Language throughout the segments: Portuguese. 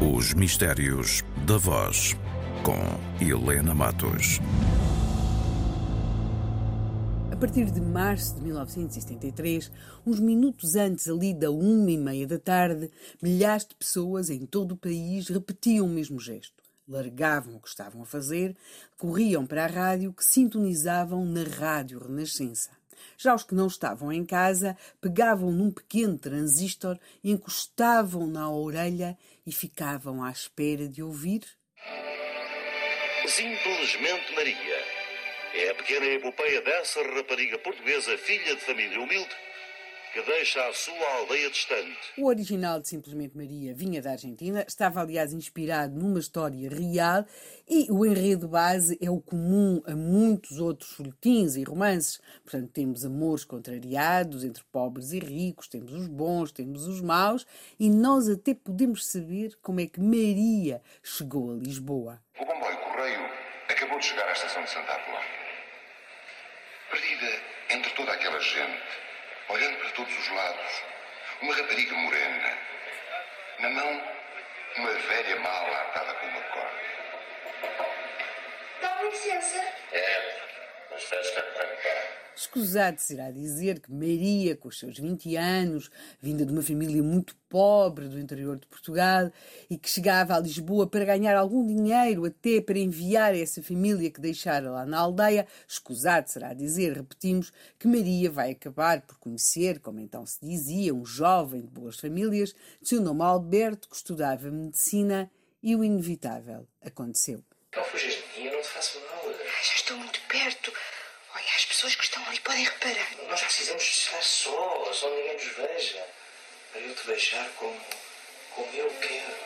Os Mistérios da Voz, com Helena Matos. A partir de março de 1973, uns minutos antes ali da uma e meia da tarde, milhares de pessoas em todo o país repetiam o mesmo gesto. Largavam o que estavam a fazer, corriam para a rádio que sintonizavam na Rádio Renascença. Já os que não estavam em casa pegavam num pequeno transistor, encostavam na orelha e ficavam à espera de ouvir. Simplesmente Maria. É a pequena epopeia dessa rapariga portuguesa, filha de família humilde, que deixa a sua aldeia distante. O original de Simplesmente Maria vinha da Argentina, estava aliás inspirado numa história real e o enredo base é o comum a muitos outros folhetins e romances. Portanto, temos amores contrariados entre pobres e ricos, temos os bons, temos os maus e nós até podemos saber como é que Maria chegou a Lisboa. O comboio Correio acabou de chegar à estação de Santa Apolónia. Perdida entre toda aquela gente, olhando para todos os lados, uma rapariga morena. Na mão, uma velha mala atada com uma corda. Dá licença. É. Escusado será dizer que Maria, com os seus 20 anos, vinda de uma família muito pobre do interior de Portugal e que chegava a Lisboa para ganhar algum dinheiro até para enviar a essa família que deixara lá na aldeia, escusado será dizer, repetimos, que Maria vai acabar por conhecer, como então se dizia, um jovem de boas famílias, de seu nome Alberto, que estudava medicina e o inevitável aconteceu. Não fujas de mim, eu não te faço mal. Ai, já estou muito pessoas que estão ali podem reparar. Nós precisamos estar sós, onde ninguém nos veja. Para eu te beijar como, como eu quero.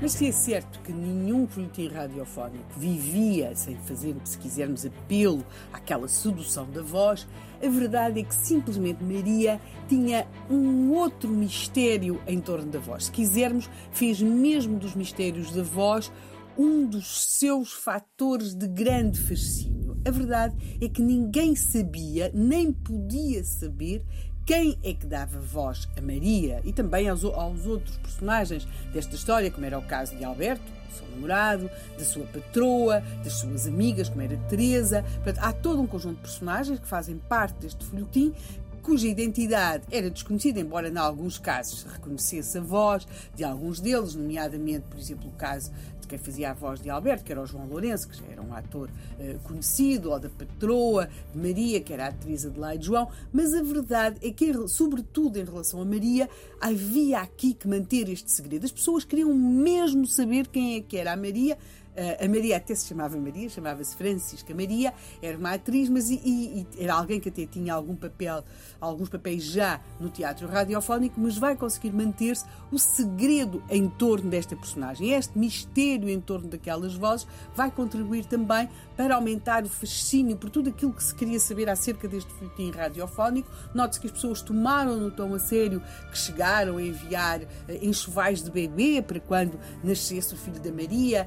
Mas se é certo que nenhum folhetim radiofónico vivia sem fazer, se quisermos, apelo àquela sedução da voz, a verdade é que simplesmente Maria tinha um outro mistério em torno da voz. Se quisermos, fez mesmo dos mistérios da voz um dos seus fatores de grande fascínio. A verdade é que ninguém sabia, nem podia saber, quem é que dava voz a Maria e também aos, aos, outros personagens desta história, como era o caso de Alberto, seu namorado, da sua patroa, das suas amigas, como era Teresa. Há todo um conjunto de personagens que fazem parte deste folhetim cuja identidade era desconhecida, embora em alguns casos se reconhecesse a voz de alguns deles, nomeadamente, por exemplo, o caso de quem fazia a voz de Alberto, que era o João Lourenço, que já era um ator uh, conhecido, ou da patroa de Maria, que era a atriz Adelaide João, mas a verdade é que, sobretudo em relação a Maria, havia aqui que manter este segredo. As pessoas queriam mesmo saber quem é que era a Maria, a Maria até se chamava Maria, chamava-se Francisca Maria, era uma atriz, mas e, e, era alguém que até tinha algum papel, alguns papéis já no teatro radiofónico, mas vai conseguir manter-se o segredo em torno desta personagem. Este mistério em torno daquelas vozes vai contribuir também para aumentar o fascínio por tudo aquilo que se queria saber acerca deste folhetim radiofónico. Note-se que as pessoas tomaram-no tão a sério que chegaram a enviar enxovais de bebê para quando nascesse o filho da Maria,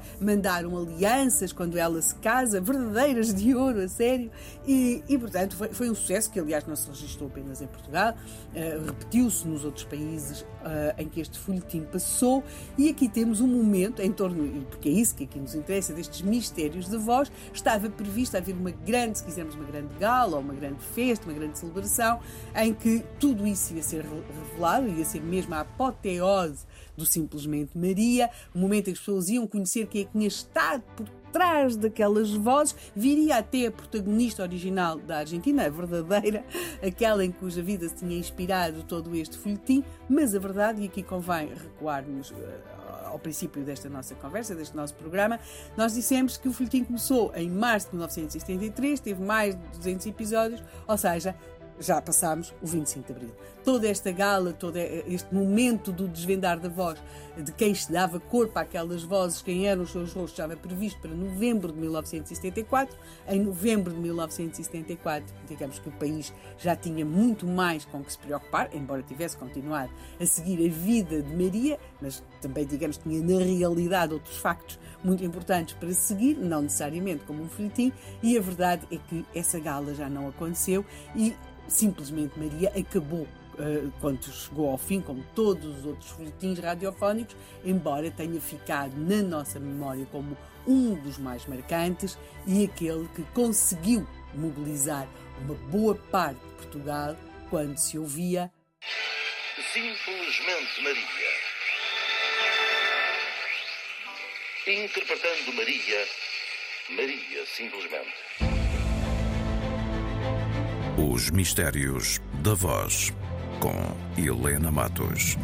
mandaram alianças quando ela se casa, verdadeiras de ouro, a sério. E, e portanto, foi, foi, um sucesso que, aliás, não se registrou apenas em Portugal, uh, repetiu-se nos outros países uh, em que este folhetim passou. E aqui temos um momento em torno, porque é isso que aqui nos interessa, destes mistérios da voz, estava previsto haver uma grande, se quisermos, uma grande gala uma grande festa, uma grande celebração, em que tudo isso ia ser revelado, ia ser mesmo a apoteose do Simplesmente Maria, o momento em que as pessoas iam conhecer quem é que tinha estado por trás daquelas vozes, viria até a protagonista original da Argentina, a verdadeira, aquela em cuja vida se tinha inspirado todo este folhetim, mas a verdade, e aqui convém recuarmos ao princípio desta nossa conversa, deste nosso programa, nós dissemos que o folhetim começou em março de 1973, teve mais de 200 episódios, ou seja, já passámos o 25 de Abril. Toda esta gala, todo este momento do desvendar da voz, de quem se dava corpo àquelas vozes, quem eram os seus rostos, estava previsto para novembro de 1974. Em novembro de 1974, digamos que o país já tinha muito mais com que se preocupar, embora tivesse continuado a seguir a vida de Maria, mas também, digamos, tinha na realidade outros factos muito importantes para seguir, não necessariamente como um folhetim, e a verdade é que essa gala já não aconteceu e simplesmente Maria acabou eh, quando chegou ao fim, como todos os outros folhetins radiofónicos, embora tenha ficado na nossa memória como um dos mais marcantes e aquele que conseguiu mobilizar uma boa parte de Portugal quando se ouvia Simplesmente Maria. Interpretando Maria, Maria simplesmente. Os Mistérios da Voz, com Helena Matos.